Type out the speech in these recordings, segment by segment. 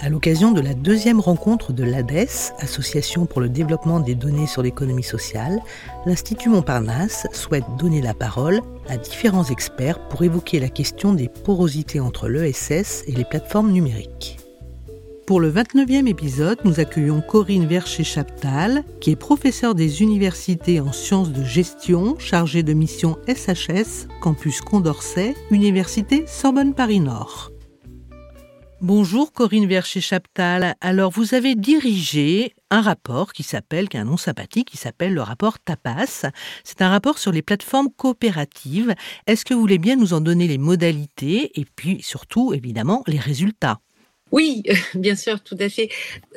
À l'occasion de la deuxième rencontre de l'ADES, Association pour le développement des données sur l'économie sociale, l'Institut Montparnasse souhaite donner la parole à différents experts pour évoquer la question des porosités entre l'ESS et les plateformes numériques. Pour le 29e épisode, nous accueillons Corinne Vercher-Chaptal, qui est professeure des universités en sciences de gestion, chargée de mission SHS, campus Condorcet, Université Sorbonne Paris Nord. Bonjour Corinne Vercher-Chaptal. Alors vous avez dirigé un rapport qui s'appelle, qui a un nom sympathique, qui s'appelle le rapport TAPAS. C'est un rapport sur les plateformes coopératives. Est-ce que vous voulez bien nous en donner les modalités et puis surtout évidemment les résultats? Oui, bien sûr, tout à fait.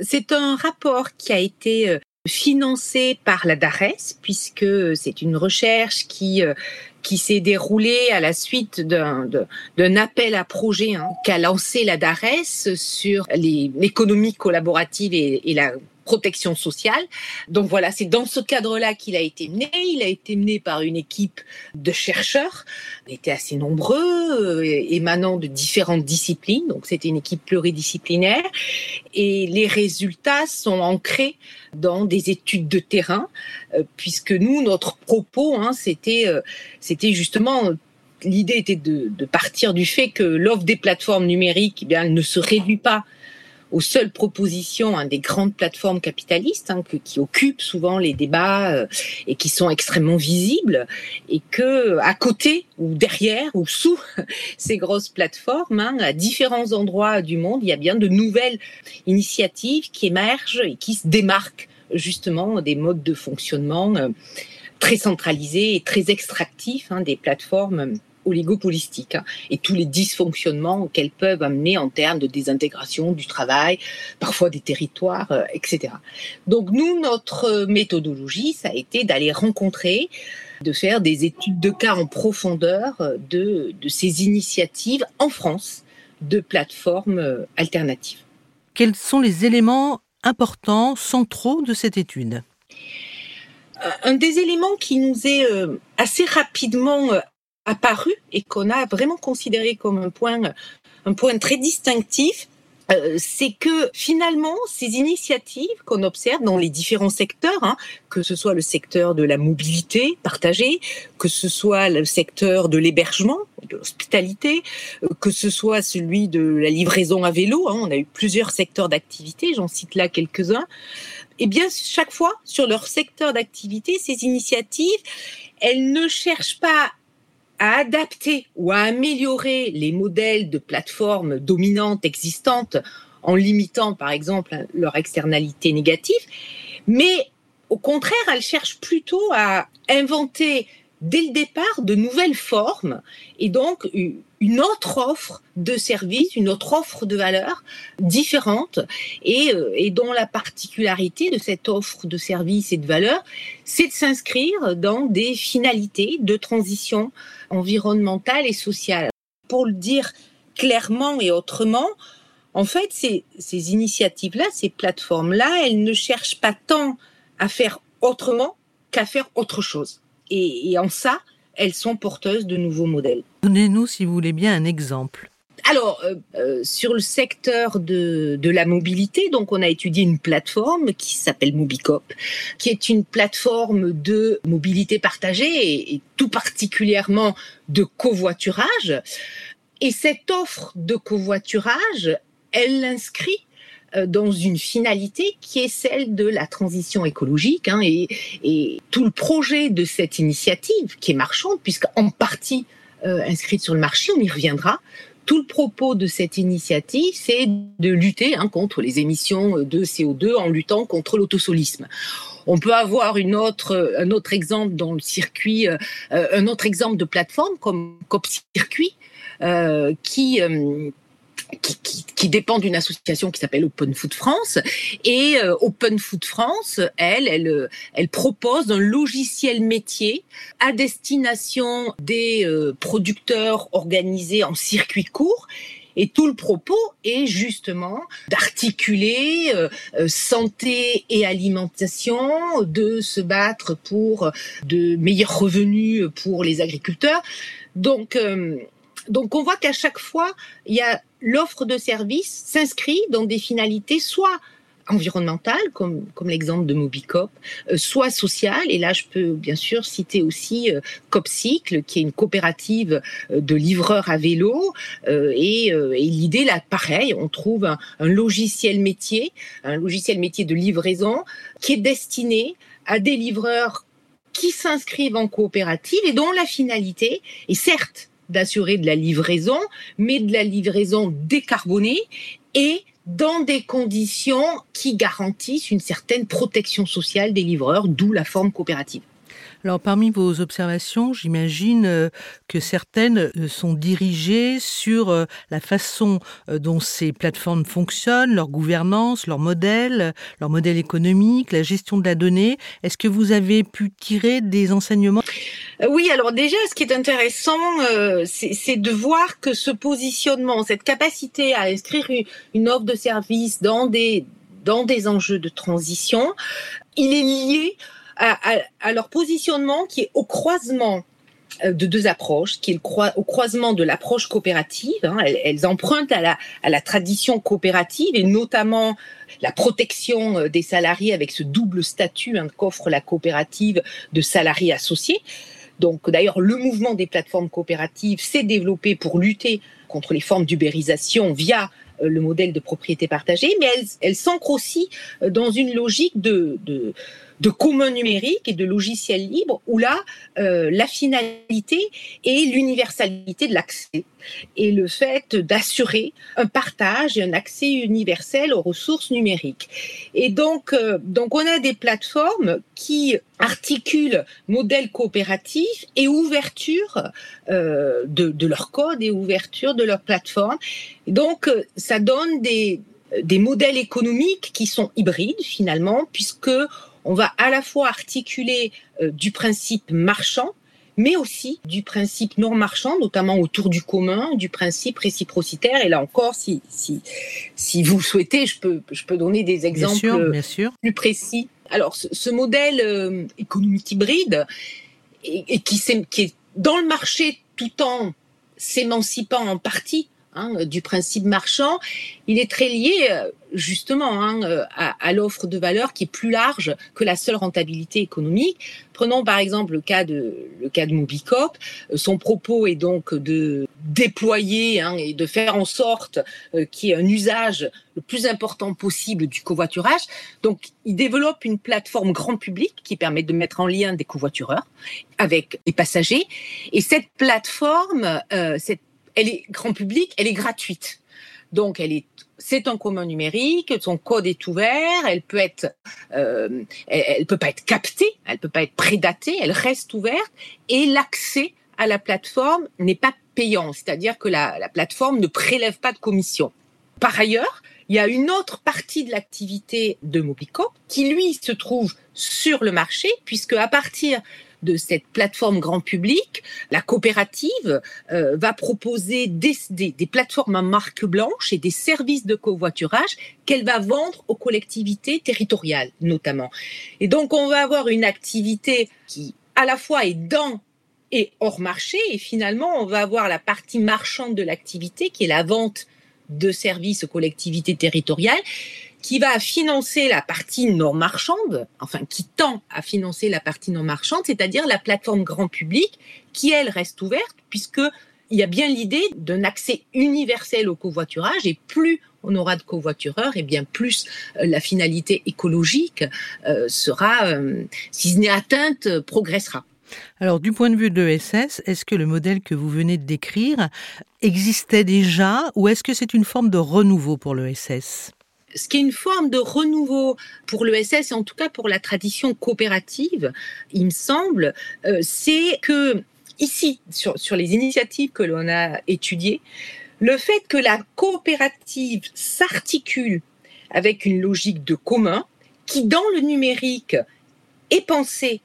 C'est un rapport qui a été euh, financé par la DARES, puisque c'est une recherche qui euh, qui s'est déroulé à la suite d'un appel à projet hein, qu'a lancé la DARES sur l'économie collaborative et, et la protection sociale. Donc voilà, c'est dans ce cadre-là qu'il a été mené. Il a été mené par une équipe de chercheurs. On était assez nombreux, euh, émanant de différentes disciplines. Donc c'était une équipe pluridisciplinaire. Et les résultats sont ancrés dans des études de terrain, euh, puisque nous, notre propos, hein, c'était, euh, c'était justement l'idée était de, partir du fait que l'offre des plateformes numériques eh bien, ne se réduit pas aux seules propositions hein, des grandes plateformes capitalistes hein, qui occupent souvent les débats euh, et qui sont extrêmement visibles et que à côté ou derrière ou sous ces grosses plateformes hein, à différents endroits du monde il y a bien de nouvelles initiatives qui émergent et qui se démarquent justement des modes de fonctionnement euh, très centralisés et très extractifs des plateformes oligopolistique hein, et tous les dysfonctionnements qu'elles peuvent amener en termes de désintégration du travail, parfois des territoires, euh, etc. Donc nous, notre méthodologie, ça a été d'aller rencontrer de faire des études de cas en profondeur euh, de, de ces initiatives en France de plateformes euh, alternatives. Quels sont les éléments importants, centraux de cette étude? Un des éléments qui nous est assez rapidement apparu et qu'on a vraiment considéré comme un point, un point très distinctif, euh, c'est que finalement, ces initiatives qu'on observe dans les différents secteurs, hein, que ce soit le secteur de la mobilité partagée, que ce soit le secteur de l'hébergement, de l'hospitalité, euh, que ce soit celui de la livraison à vélo, hein, on a eu plusieurs secteurs d'activité, j'en cite là quelques-uns, et eh bien chaque fois, sur leur secteur d'activité, ces initiatives, elles ne cherchent pas à adapter ou à améliorer les modèles de plateformes dominantes existantes en limitant par exemple leur externalité négative, mais au contraire, elle cherche plutôt à inventer dès le départ de nouvelles formes et donc une autre offre de services, une autre offre de valeurs différente et, euh, et dont la particularité de cette offre de services et de valeurs, c'est de s'inscrire dans des finalités de transition environnementale et sociale. Pour le dire clairement et autrement, en fait, ces, ces initiatives-là, ces plateformes-là, elles ne cherchent pas tant à faire autrement qu'à faire autre chose. Et, et en ça, elles sont porteuses de nouveaux modèles. Donnez-nous, si vous voulez bien, un exemple. Alors, euh, euh, sur le secteur de, de, la mobilité, donc on a étudié une plateforme qui s'appelle Mobicop, qui est une plateforme de mobilité partagée et, et tout particulièrement de covoiturage. Et cette offre de covoiturage, elle l'inscrit dans une finalité qui est celle de la transition écologique. Hein, et, tout le projet de cette initiative, qui est marchande, puisqu'en partie euh, inscrite sur le marché, on y reviendra, tout le propos de cette initiative, c'est de lutter hein, contre les émissions de CO2 en luttant contre l'autosolisme. On peut avoir un autre exemple dans circuit, euh, un autre exemple de plateforme comme Cop Circuit, euh, qui, euh, qui, dépend d'une association qui s'appelle Open Food France. Et euh, Open Food France, elle, elle, elle propose un logiciel métier à destination des euh, producteurs organisés en circuit court et tout le propos est justement d'articuler euh, santé et alimentation, de se battre pour de meilleurs revenus pour les agriculteurs. Donc, donc on voit qu'à chaque fois, il y a l'offre de service s'inscrit dans des finalités soit environnementales, comme, comme l'exemple de Mobicop, euh, soit sociales. Et là, je peux bien sûr citer aussi euh, Copcycle, qui est une coopérative euh, de livreurs à vélo. et, l'idée, là, pareil, on trouve un, logiciel métier, un logiciel métier de livraison, qui est destiné à des livreurs qui s'inscrivent en coopérative et dont la finalité est certes d'assurer de la livraison, mais de la livraison décarbonée et dans des conditions qui garantissent une certaine protection sociale des livreurs, d'où la forme coopérative. Alors parmi vos observations, j'imagine euh, que certaines euh, sont dirigées sur euh, la façon dont ces plateformes fonctionnent, leur gouvernance, leur modèle, leur modèle économique, la gestion de la donnée. Est-ce que vous avez pu tirer des enseignements? Oui, alors déjà, ce qui est intéressant, c'est de voir que ce positionnement, cette capacité à inscrire une offre de service dans des dans des enjeux de transition, il est lié à, leur positionnement qui est au croisement euh, de deux approches, qui est au croisement de l'approche coopérative. Hein. elles, empruntent à la, tradition coopérative et notamment la protection euh, des salariés avec ce double statut hein, qu'offre la coopérative de salariés associés. Donc d'ailleurs, le mouvement des plateformes coopératives s'est développé pour lutter contre les formes d'ubérisation via euh, le modèle de propriété partagée, mais elles, s'ancrent aussi dans une logique de de commun numérique et de logiciels libres où là, euh, la finalité est l'universalité de l'accès et le fait d'assurer un partage et un accès universel aux ressources numériques. Et donc, euh, donc on a des plateformes qui articulent modèle coopératif et ouverture euh, de, de, leur code et ouverture de leur plateforme. Et donc, ça donne des, des modèles économiques qui sont hybrides finalement, puisque on va à la fois articuler euh, du principe marchand, mais aussi du principe non marchand, notamment autour du commun, du principe réciprocitaire. Et là encore, si, si, si vous souhaitez, je peux, je peux donner des exemples plus précis. Alors, ce, modèle euh, économique hybride, et, qui, qui est dans le marché tout en s'émancipant en partie Hein, du principe marchand, il est très lié euh, justement hein, euh, à, l'offre de valeur qui est plus large que la seule rentabilité économique. Prenons par exemple le cas de le cas de. Euh, son propos est donc de déployer hein, et de faire en sorte qu'il y ait un usage le plus important possible du covoiturage. Donc, il développe une plateforme grand public qui permet de mettre en lien des covoitureurs avec les passagers. Et cette plateforme, cette elle est grand public, elle est gratuite. Donc, elle est, c'est un commun numérique, son code est ouvert, elle peut être, euh, elle, peut pas être captée, elle peut pas être prédatée, elle reste ouverte et l'accès à la plateforme n'est pas payant, c'est-à-dire que la, la plateforme ne prélève pas de commission. Par ailleurs, il y a une autre partie de l'activité de Mobico qui, lui, se trouve sur le marché, puisque à partir de cette plateforme grand public, la coopérative euh, va proposer des, des, plateformes à marque blanche et des services de covoiturage qu'elle va vendre aux collectivités territoriales notamment. Et donc on va avoir une activité qui à la fois est dans et hors marché et finalement on va avoir la partie marchande de l'activité qui est la vente de services aux collectivités territoriales qui va financer la partie non marchande, enfin qui tend à financer la partie non marchande, c'est-à-dire la plateforme grand public, qui elle reste ouverte, puisque il y a bien l'idée d'un accès universel au covoiturage, et plus on aura de covoitureurs, et bien plus euh, la finalité écologique euh, sera, euh, si ce n'est atteinte, progressera. Alors, du point de vue de l'ESS, est-ce que le modèle que vous venez de décrire existait déjà ou est-ce que c'est une forme de renouveau pour l'ESS ce qui est une forme de renouveau pour l'ESS et en tout cas pour la tradition coopérative, il me semble, euh, c'est que ici, sur, sur les initiatives que l'on a étudiées, le fait que la coopérative s'articule avec une logique de commun qui, dans le numérique, est pensée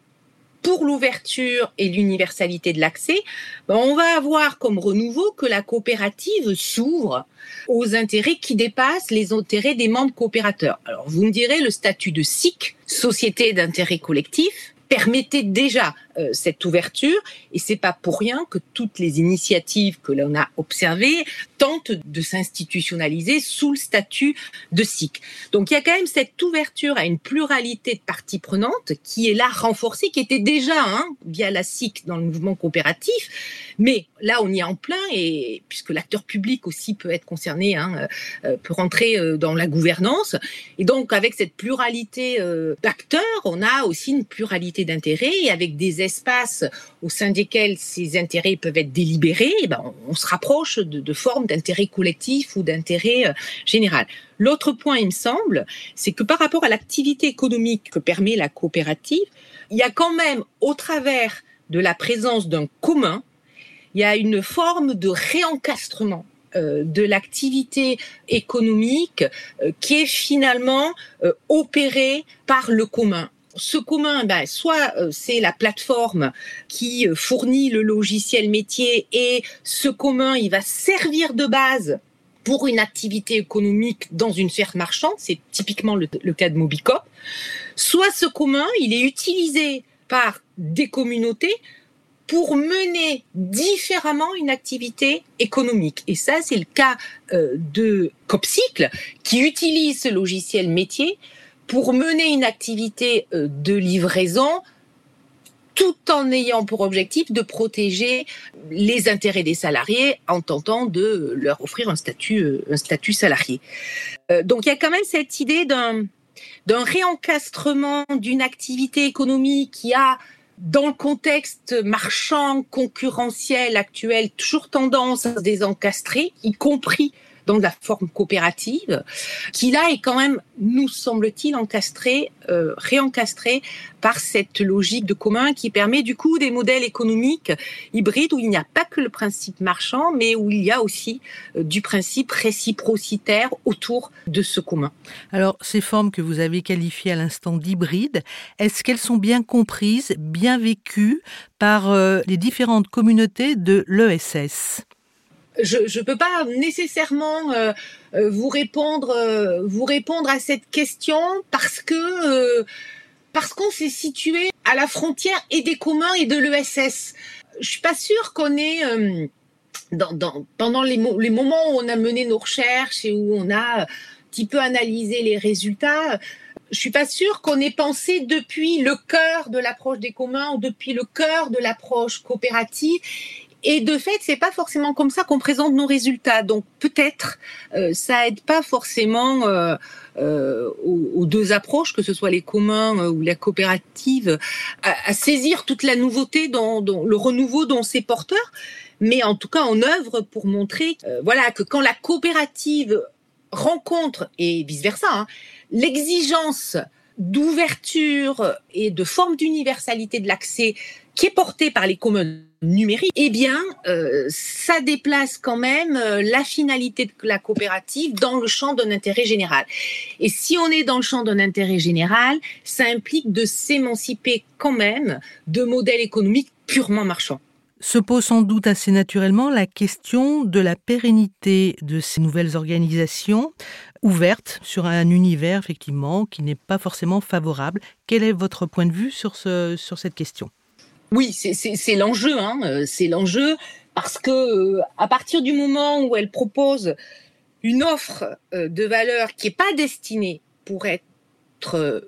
pour l'ouverture et l'universalité de l'accès, ben, on va avoir comme renouveau que la coopérative s'ouvre aux intérêts qui dépassent les intérêts des membres coopérateurs. Alors vous me direz le statut de SIC, Société d'intérêt collectif, permettait déjà euh, cette ouverture. Et c'est pas pour rien que toutes les initiatives que l'on a observées tentent de s'institutionnaliser sous le statut de SIC. Donc il y a quand même cette ouverture à une pluralité de parties prenantes qui est là renforcée, qui était déjà hein, via la SIC dans le mouvement coopératif, mais là on y est en plein et puisque l'acteur public aussi peut être concerné, hein, euh, peut rentrer euh, dans la gouvernance. Et donc avec cette pluralité d'acteurs, on a aussi une pluralité d'intérêts et avec des espaces au sein desquels ces intérêts peuvent être délibérés, eh ben, on, se rapproche de, formes d'intérêt collectif ou d'intérêt euh, général. L'autre point, il me semble, c'est que par rapport à l'activité économique que permet la coopérative, il y a quand même, au travers de la présence d'un commun, il y a une forme de réencastrement euh, de l'activité économique euh, qui est finalement opérée par le commun ce commun, ben, soit euh, c'est la plateforme qui euh, fournit le logiciel métier et ce commun, il va servir de base pour une activité économique dans une sphère marchande, c'est typiquement le, cas de Mobicop, soit ce commun, il est utilisé par des communautés pour mener différemment une activité économique. Et ça, c'est le cas euh, de Copcycle, qui utilise ce logiciel métier pour mener une activité euh, de livraison tout en ayant pour objectif de protéger les intérêts des salariés en tentant de leur offrir un statut, euh, un statut salarié. Euh, donc il y a quand même cette idée d'un, d'un réencastrement d'une activité économique qui a dans le contexte marchand, concurrentiel actuel, toujours tendance à se désencastrer, y compris dans la forme coopérative, qui là est quand même, nous semble-t-il, encastré, euh, réencastré par cette logique de commun qui permet du coup des modèles économiques hybrides où il n'y a pas que le principe marchand, mais où il y a aussi euh, du principe réciprocitaire autour de ce commun. Alors, ces formes que vous avez qualifiées à l'instant d'hybrides, est-ce qu'elles sont bien comprises, bien vécues par euh, les différentes communautés de l'ESS je ne peux pas nécessairement euh, euh, vous répondre euh, vous répondre à cette question parce que parce qu'on s'est situé à la frontière et des communs et de l'ESS. Je suis pas sûre qu'on dans, pendant les, les, moments où on a mené nos recherches et où on a un petit peu analysé les résultats. Je suis pas sûre qu'on ait pensé depuis le cœur de l'approche des communs ou depuis le cœur de l'approche coopérative et de fait, c'est pas forcément comme ça qu'on présente nos résultats. Donc peut-être euh, ça aide pas forcément euh, euh, aux, deux approches, que ce soit les communs euh, ou la coopérative, à, saisir toute la nouveauté, dans, le renouveau dont c'est porteur. Mais en tout cas, en œuvre pour montrer, euh, voilà, que quand la coopérative rencontre et vice versa, hein, l'exigence d'ouverture et de forme d'universalité de l'accès qui est portée par les communs numérique, eh bien, euh, ça déplace quand même euh, la finalité de la coopérative dans le champ d'un intérêt général. Et si on est dans le champ d'un intérêt général, ça implique de s'émanciper quand même de modèles économiques purement marchands. Se pose sans doute assez naturellement la question de la pérennité de ces nouvelles organisations ouvertes sur un univers effectivement qui n'est pas forcément favorable. Quel est votre point de vue sur, ce, sur cette question? Oui, c'est l'enjeu, hein, euh, c'est l'enjeu parce que euh, à partir du moment où elle propose une offre euh, de valeur qui n'est pas destinée pour être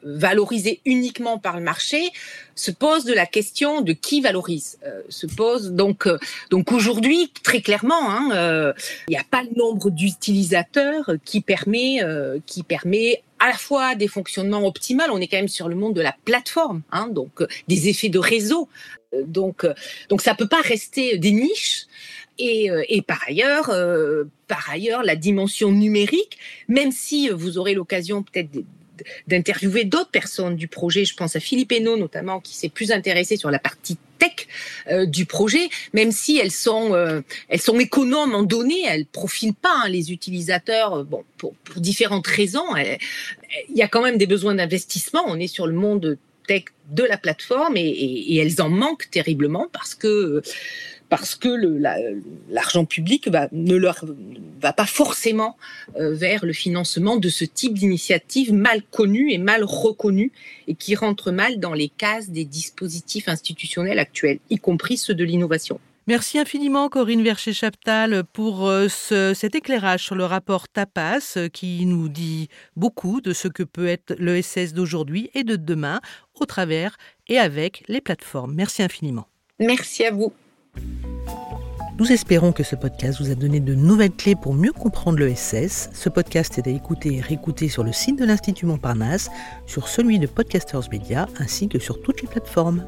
valorisée uniquement par le marché, se pose de la question de qui valorise. se pose donc donc aujourd'hui très clairement, hein, il n'y a pas le nombre d'utilisateurs qui permet qui permet à la fois des fonctionnements optimaux, on est quand même sur le monde de la plateforme, hein, donc euh, des effets de réseau. Euh, donc, euh, donc ça peut pas rester des niches. Et, et par ailleurs, par ailleurs, la dimension numérique, même si vous aurez l'occasion peut-être d'interviewer d'autres personnes du projet. Je pense à Philippe Hainaut notamment, qui s'est plus intéressé sur la partie tech euh, du projet, même si elles sont, euh, elles sont économes en données, elles profilent pas hein, les utilisateurs, euh, bon, pour, différentes raisons. Il y a quand même des besoins d'investissement. On est sur le monde tech de la plateforme et elles en manquent terriblement parce que parce que l'argent public va, ne leur va pas forcément euh, vers le financement de ce type d'initiative mal connue et mal reconnue et qui rentre mal dans les cases des dispositifs institutionnels actuels, y compris ceux de l'innovation. Merci infiniment Corinne Vercher-Chaptal pour euh, ce, cet éclairage sur le rapport TAPAS euh, qui nous dit beaucoup de ce que peut être l'ESS d'aujourd'hui et de demain au travers et avec les plateformes. Merci infiniment. Merci à vous. Nous espérons que ce podcast vous a donné de nouvelles clés pour mieux comprendre l'ESS. Ce podcast est à écouter et réécouter sur le site de l'Institut Montparnasse, sur celui de Podcasters Media ainsi que sur toutes les plateformes.